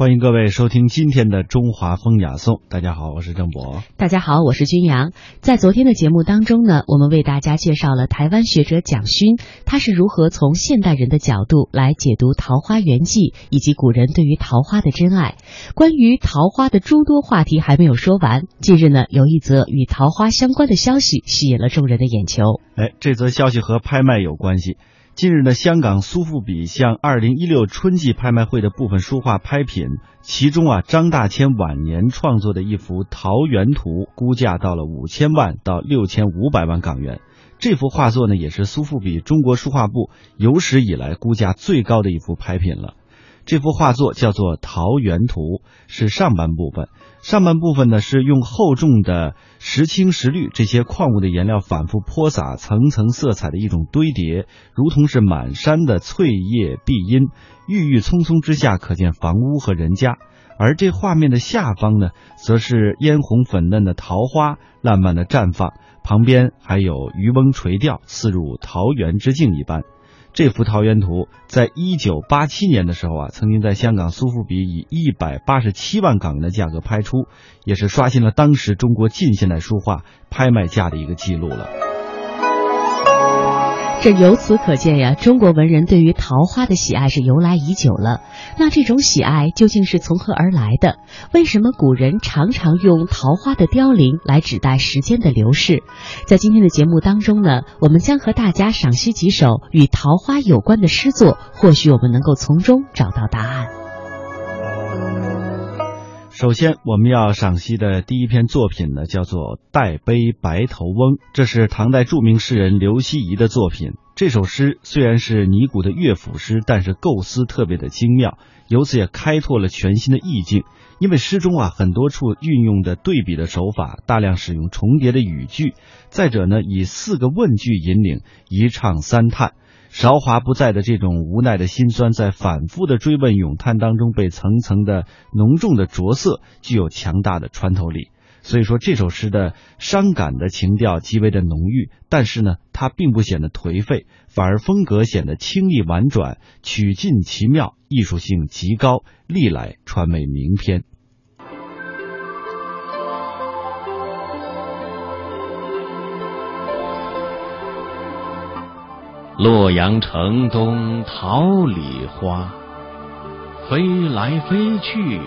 欢迎各位收听今天的中华风雅颂。大家好，我是郑博。大家好，我是君阳。在昨天的节目当中呢，我们为大家介绍了台湾学者蒋勋，他是如何从现代人的角度来解读《桃花源记》，以及古人对于桃花的真爱。关于桃花的诸多话题还没有说完。近日呢，有一则与桃花相关的消息吸引了众人的眼球。哎，这则消息和拍卖有关系。近日呢，香港苏富比向二零一六春季拍卖会的部分书画拍品，其中啊，张大千晚年创作的一幅《桃源图》，估价到了五千万到六千五百万港元。这幅画作呢，也是苏富比中国书画部有史以来估价最高的一幅拍品了。这幅画作叫做《桃源图》，是上半部分。上半部分呢，是用厚重的石青、石绿这些矿物的颜料反复泼洒，层层色彩的一种堆叠，如同是满山的翠叶碧荫，郁郁葱葱之下可见房屋和人家。而这画面的下方呢，则是嫣红粉嫩的桃花烂漫的绽放，旁边还有渔翁垂钓，似入桃源之境一般。这幅桃源图在一九八七年的时候啊，曾经在香港苏富比以一百八十七万港元的价格拍出，也是刷新了当时中国近现代书画拍卖价的一个记录了。这由此可见呀，中国文人对于桃花的喜爱是由来已久了。那这种喜爱究竟是从何而来的？为什么古人常常用桃花的凋零来指代时间的流逝？在今天的节目当中呢，我们将和大家赏析几首与桃花有关的诗作，或许我们能够从中找到答案。首先，我们要赏析的第一篇作品呢，叫做《代悲白头翁》，这是唐代著名诗人刘希夷的作品。这首诗虽然是尼古的乐府诗，但是构思特别的精妙，由此也开拓了全新的意境。因为诗中啊，很多处运用的对比的手法，大量使用重叠的语句，再者呢，以四个问句引领，一唱三叹。韶华不再的这种无奈的心酸，在反复的追问咏叹当中，被层层的浓重的着色，具有强大的穿透力。所以说，这首诗的伤感的情调极为的浓郁，但是呢，它并不显得颓废，反而风格显得清丽婉转，曲尽奇妙，艺术性极高，历来传为名篇。洛阳城东桃李花，飞来飞去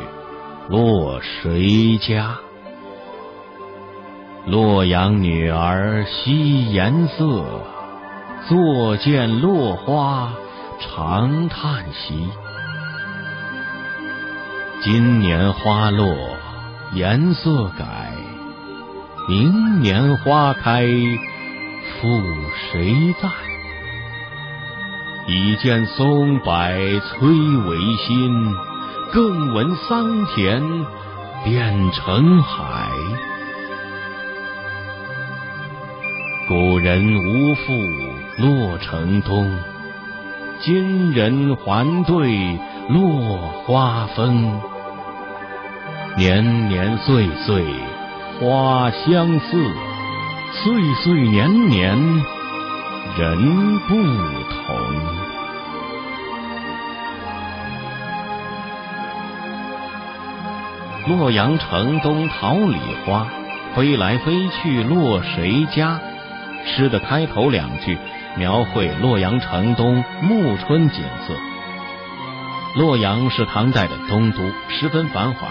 落谁家？洛阳女儿惜颜色，坐见落花长叹息。今年花落颜色改，明年花开复谁在？已见松柏摧为新，更闻桑田变成海。古人无复洛城东，今人还对落花风。年年岁岁花相似，岁岁年年人不同。洛阳城东桃李花，飞来飞去落谁家？诗的开头两句描绘洛阳城东暮春景色。洛阳是唐代的东都，十分繁华。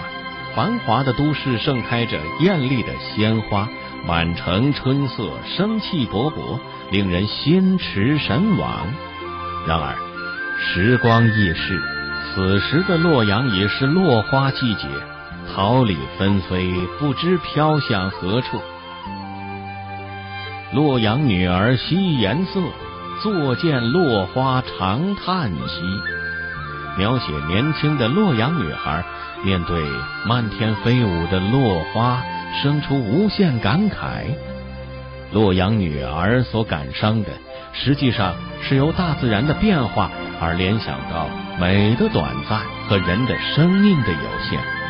繁华的都市盛开着艳丽的鲜花，满城春色，生气勃勃，令人心驰神往。然而，时光易逝，此时的洛阳已是落花季节。桃李纷飞，不知飘向何处。洛阳女儿惜颜色，坐见落花长叹息。描写年轻的洛阳女孩面对漫天飞舞的落花，生出无限感慨。洛阳女儿所感伤的，实际上是由大自然的变化而联想到美的短暂和人的生命的有限。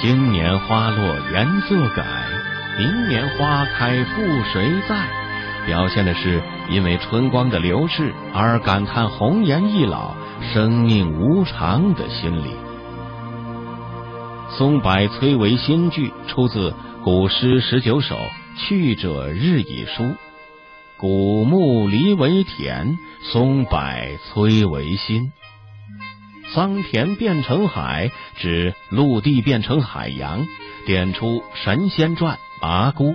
今年花落颜色改，明年花开复谁在？表现的是因为春光的流逝而感叹红颜易老、生命无常的心理。松柏摧为新句，出自《古诗十九首·去者日已疏》。古木离为田，松柏摧为新。桑田变成海，指陆地变成海洋，点出神仙传麻姑。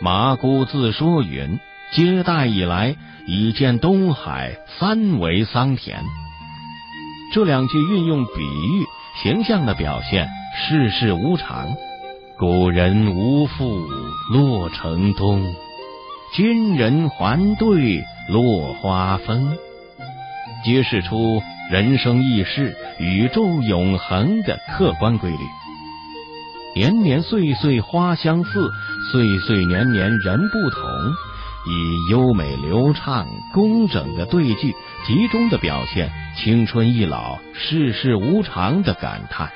麻姑自说云：“接代以来，已见东海三为桑田。”这两句运用比喻，形象的表现世事无常。古人无复洛城东，今人还对落花风，揭示出人生易逝、宇宙永恒的客观规律。年年岁岁花相似，岁岁年年人不同。以优美流畅、工整的对句，集中的表现青春易老、世事无常的感叹，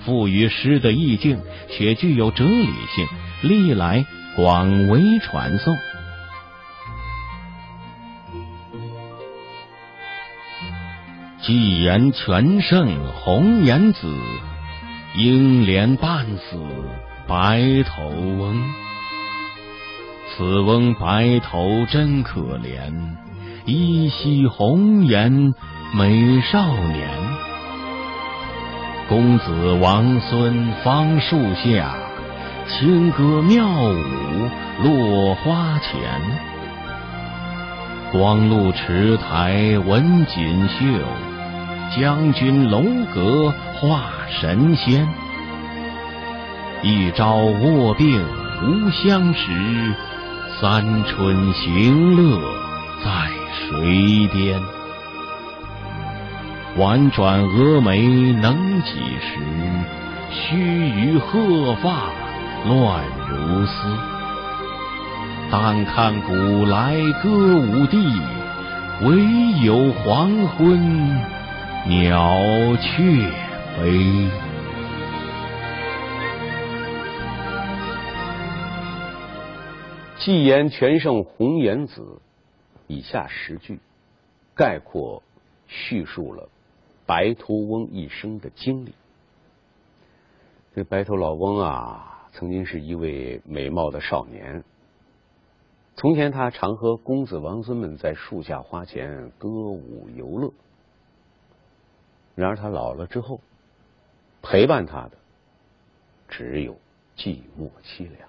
赋予诗的意境，且具有哲理性，历来广为传颂。既言全胜红颜子，英莲半死白头翁。此翁白头真可怜，依稀红颜美少年。公子王孙芳树下，清歌妙舞落花前。光禄池台文锦绣，将军楼阁画神仙。一朝卧病无相识。三春行乐在水边，婉转蛾眉能几时？须臾鹤发乱如丝。但看古来歌舞地，惟有黄昏鸟雀飞。既言全胜红颜子，以下十句概括叙述了白头翁一生的经历。这白头老翁啊，曾经是一位美貌的少年。从前他常和公子王孙们在树下花前歌舞游乐。然而他老了之后，陪伴他的只有寂寞凄凉。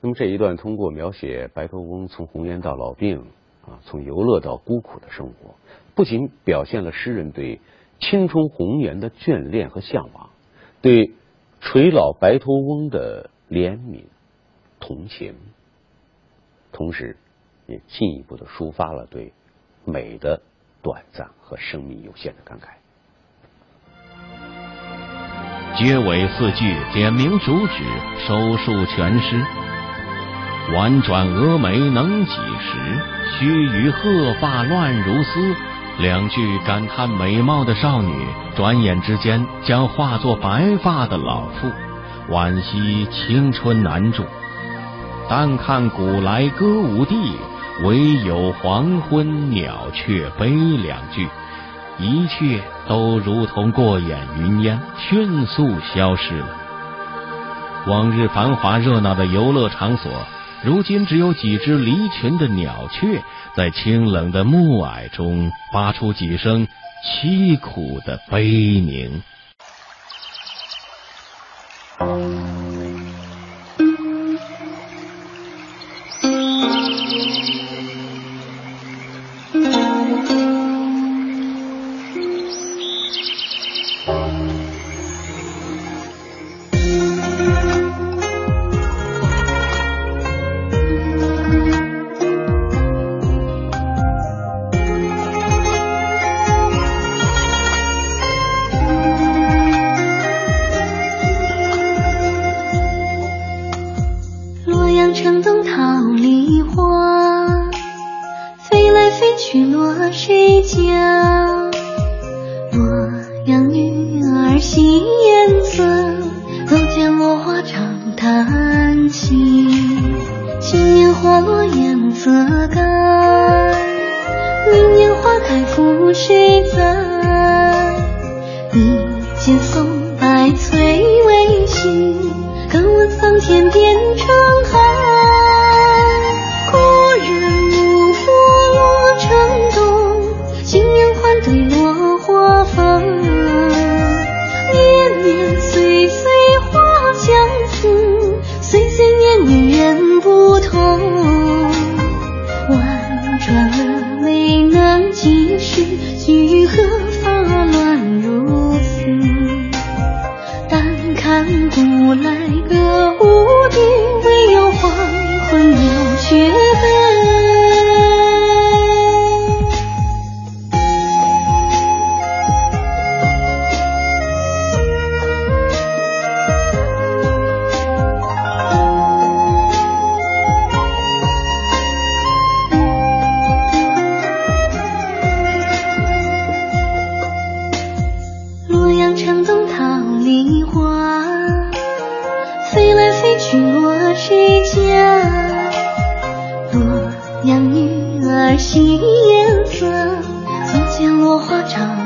那么这一段通过描写白头翁从红颜到老病啊，从游乐到孤苦的生活，不仅表现了诗人对青春红颜的眷恋和向往，对垂老白头翁的怜悯同情，同时也进一步的抒发了对美的短暂和生命有限的感慨。结尾四句点明主旨，收束全诗。婉转蛾眉能几时？须臾鹤发乱如丝。两句感叹美貌的少女，转眼之间将化作白发的老妇，惋惜青春难驻。但看古来歌舞地，唯有黄昏鸟雀悲。两句一切都如同过眼云烟，迅速消失了。往日繁华热闹的游乐场所。如今只有几只离群的鸟雀，在清冷的暮霭中发出几声凄苦的悲鸣。新颜色，从前落花场。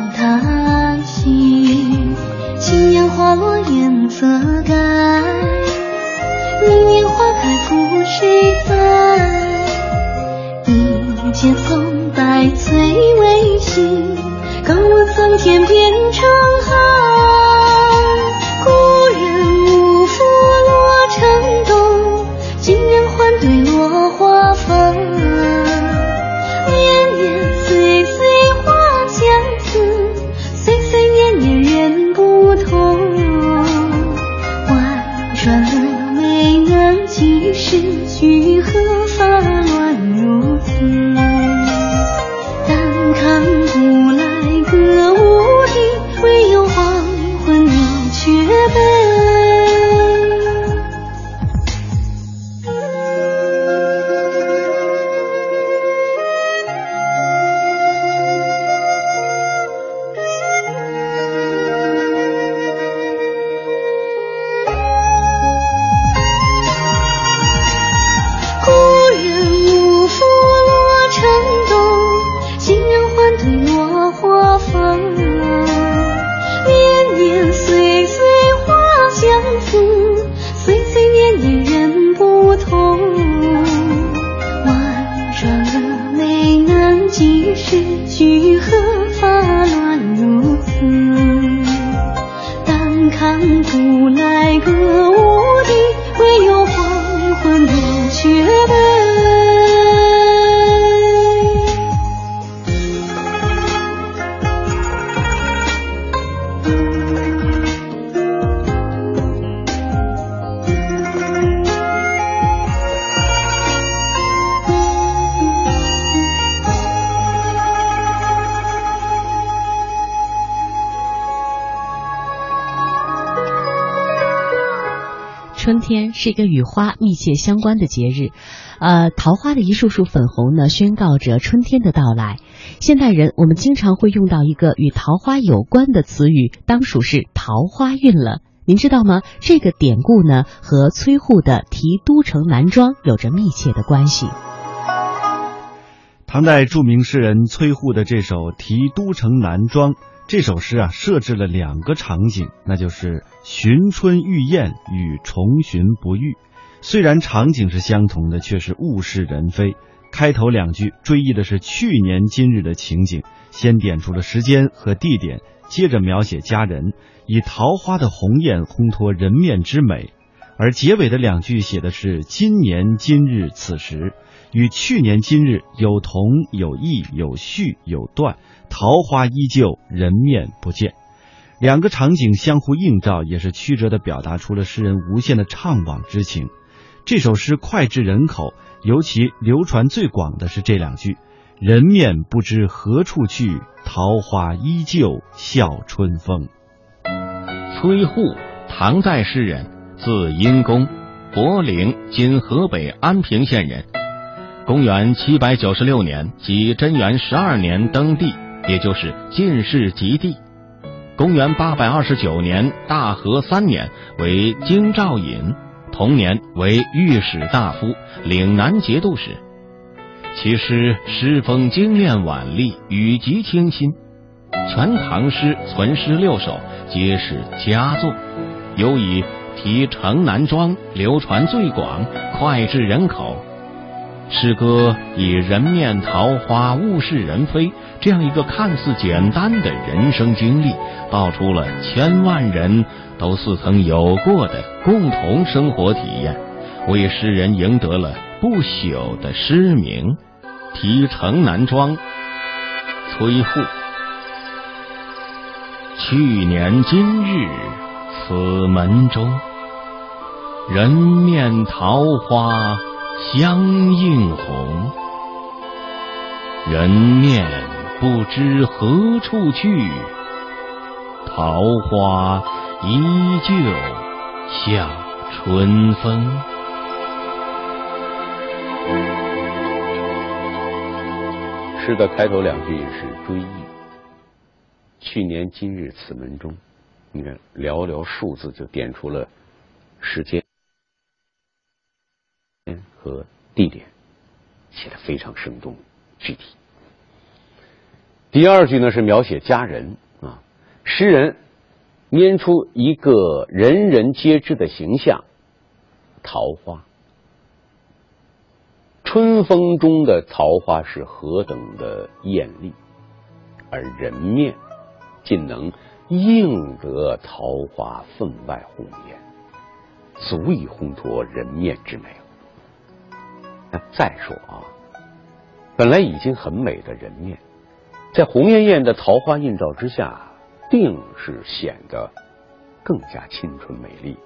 是一个与花密切相关的节日，呃，桃花的一束束粉红呢，宣告着春天的到来。现代人我们经常会用到一个与桃花有关的词语，当属是桃花运了。您知道吗？这个典故呢，和崔护的题都城南庄有着密切的关系。唐代著名诗人崔护的这首《题都城南庄》这首诗啊，设置了两个场景，那就是寻春遇燕与重寻不遇。虽然场景是相同的，却是物是人非。开头两句追忆的是去年今日的情景，先点出了时间和地点，接着描写佳人。以桃花的红艳烘托人面之美，而结尾的两句写的是今年今日此时，与去年今日有同有异有续有断，桃花依旧人面不见，两个场景相互映照，也是曲折的表达出了诗人无限的怅惘之情。这首诗脍炙人口，尤其流传最广的是这两句：人面不知何处去，桃花依旧笑春风。崔护，唐代诗人，字殷公，博陵（今河北安平县）人。公元七百九十六年，即贞元十二年登帝，也就是进士及第。公元八百二十九年，大和三年，为京兆尹，同年为御史大夫、岭南节度使。其诗诗风精炼婉丽，语极清新。全唐诗存诗六首。皆是佳作，尤以《题城南庄》流传最广，脍炙人口。诗歌以人面桃花、物是人非这样一个看似简单的人生经历，道出了千万人都似曾有过的共同生活体验，为诗人赢得了不朽的诗名。《题城南庄》，崔护。去年今日此门中，人面桃花相映红。人面不知何处去，桃花依旧笑春风。诗的开头两句是追忆。去年今日此门中，你看寥寥数字就点出了时间和地点，写的非常生动具体。第二句呢是描写佳人啊，诗人拈出一个人人皆知的形象——桃花。春风中的桃花是何等的艳丽，而人面。竟能映得桃花分外红艳，足以烘托人面之美。再说啊，本来已经很美的人面，在红艳艳的桃花映照之下，定是显得更加青春美丽。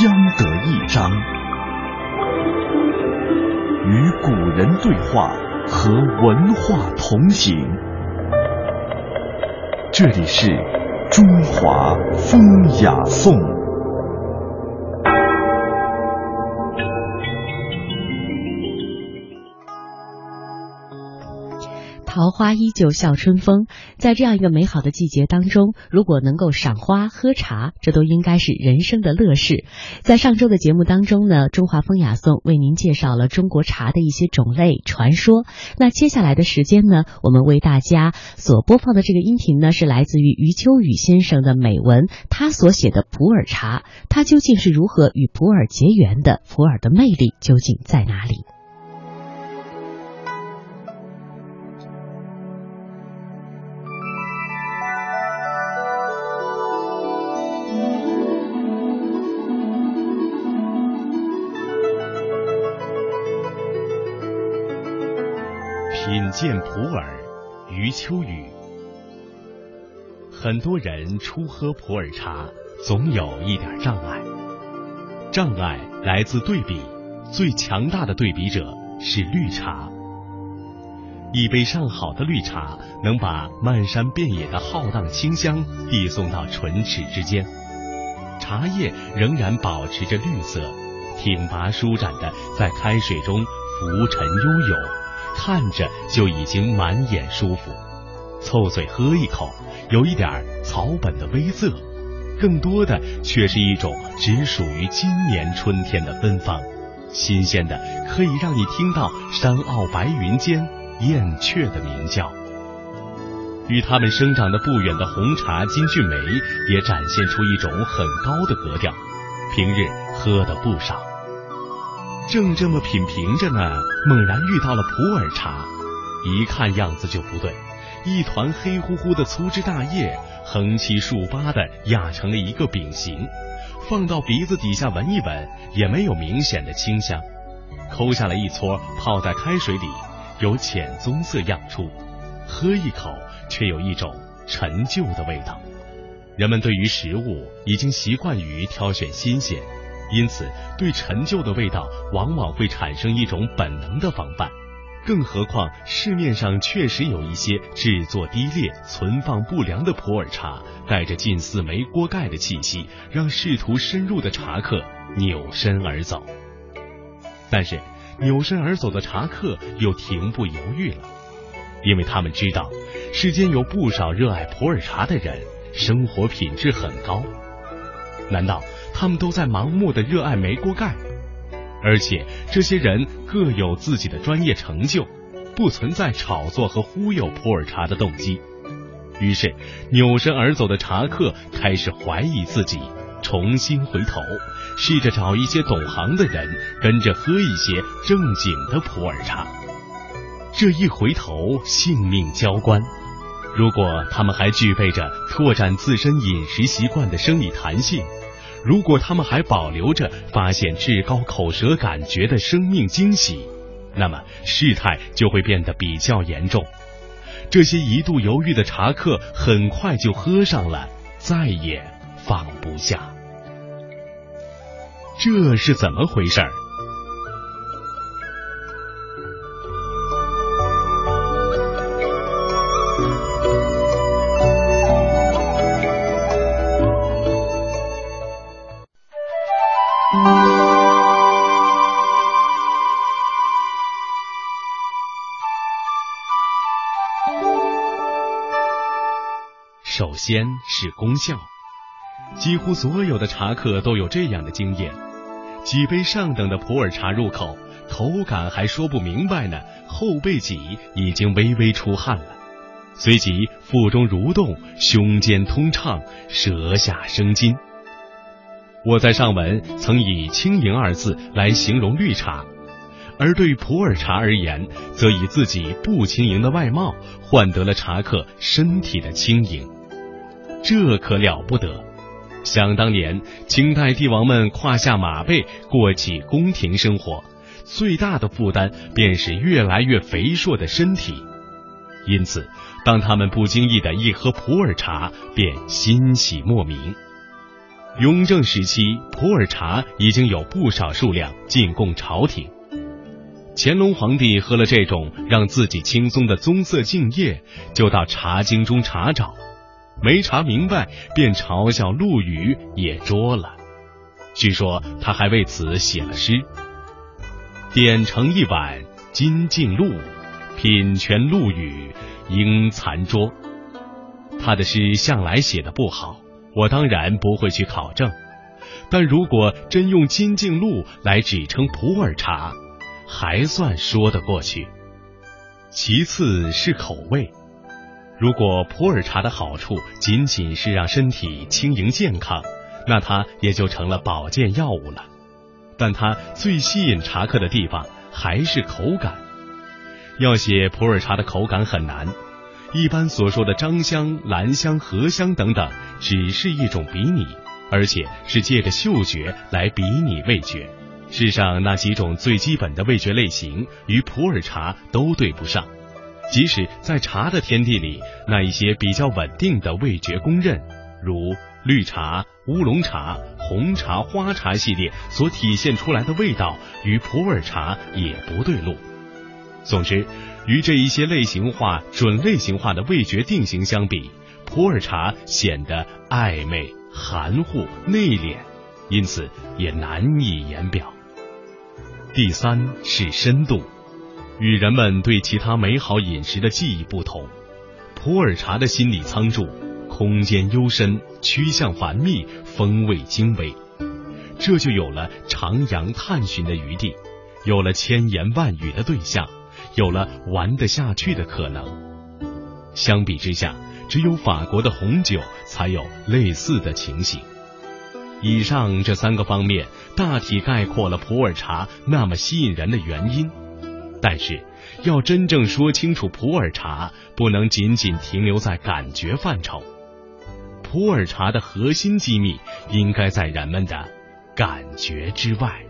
相得益彰，与古人对话，和文化同行。这里是中华风雅颂。桃花依旧笑春风，在这样一个美好的季节当中，如果能够赏花喝茶，这都应该是人生的乐事。在上周的节目当中呢，中华风雅颂为您介绍了中国茶的一些种类传说。那接下来的时间呢，我们为大家所播放的这个音频呢，是来自于余秋雨先生的美文，他所写的普洱茶，它究竟是如何与普洱结缘的？普洱的魅力究竟在哪里？见普洱，余秋雨。很多人初喝普洱茶，总有一点障碍。障碍来自对比，最强大的对比者是绿茶。一杯上好的绿茶，能把漫山遍野的浩荡清香递送到唇齿之间，茶叶仍然保持着绿色，挺拔舒展的在开水中浮沉悠悠。看着就已经满眼舒服，凑嘴喝一口，有一点草本的微涩，更多的却是一种只属于今年春天的芬芳，新鲜的可以让你听到山坳白云间燕雀的鸣叫。与它们生长的不远的红茶金骏眉也展现出一种很高的格调，平日喝的不少。正这么品评着呢，猛然遇到了普洱茶，一看样子就不对，一团黑乎乎的粗枝大叶，横七竖八的压成了一个饼形，放到鼻子底下闻一闻，也没有明显的清香。抠下来一撮，泡在开水里，有浅棕色漾出，喝一口，却有一种陈旧的味道。人们对于食物已经习惯于挑选新鲜。因此，对陈旧的味道往往会产生一种本能的防范。更何况，市面上确实有一些制作低劣、存放不良的普洱茶，带着近似煤锅盖的气息，让试图深入的茶客扭身而走。但是，扭身而走的茶客又停步犹豫了，因为他们知道，世间有不少热爱普洱茶的人，生活品质很高。难道？他们都在盲目的热爱煤锅盖，而且这些人各有自己的专业成就，不存在炒作和忽悠普洱茶的动机。于是，扭身而走的茶客开始怀疑自己，重新回头，试着找一些懂行的人，跟着喝一些正经的普洱茶。这一回头，性命交关。如果他们还具备着拓展自身饮食习惯的生理弹性。如果他们还保留着发现至高口舌感觉的生命惊喜，那么事态就会变得比较严重。这些一度犹豫的茶客很快就喝上了，再也放不下。这是怎么回事儿？先是功效，几乎所有的茶客都有这样的经验：几杯上等的普洱茶入口，口感还说不明白呢，后背脊已经微微出汗了，随即腹中蠕动，胸间通畅，舌下生津。我在上文曾以“轻盈”二字来形容绿茶，而对普洱茶而言，则以自己不轻盈的外貌换得了茶客身体的轻盈。这可了不得！想当年，清代帝王们胯下马背过起宫廷生活，最大的负担便是越来越肥硕的身体。因此，当他们不经意的一喝普洱茶，便欣喜莫名。雍正时期，普洱茶已经有不少数量进贡朝廷。乾隆皇帝喝了这种让自己轻松的棕色净液，就到茶经中查找，没查明白，便嘲笑陆羽也拙了。据说他还为此写了诗：“点成一碗金净露，品全陆羽应残拙。”他的诗向来写的不好，我当然不会去考证。但如果真用金镜露来指称普洱茶，还算说得过去。其次是口味，如果普洱茶的好处仅仅是让身体轻盈健康。那它也就成了保健药物了，但它最吸引茶客的地方还是口感。要写普洱茶的口感很难，一般所说的樟香、兰香、荷香等等，只是一种比拟，而且是借着嗅觉来比拟味觉。世上那几种最基本的味觉类型与普洱茶都对不上，即使在茶的天地里，那一些比较稳定的味觉公认，如。绿茶、乌龙茶、红茶、花茶系列所体现出来的味道与普洱茶也不对路。总之，与这一些类型化、准类型化的味觉定型相比，普洱茶显得暧昧、含糊、内敛，因此也难以言表。第三是深度，与人们对其他美好饮食的记忆不同，普洱茶的心理仓贮。空间幽深，趋向繁密，风味精微，这就有了徜徉探寻的余地，有了千言万语的对象，有了玩得下去的可能。相比之下，只有法国的红酒才有类似的情形。以上这三个方面大体概括了普洱茶那么吸引人的原因，但是要真正说清楚普洱茶，不能仅仅停留在感觉范畴。普洱茶的核心机密，应该在人们的感觉之外。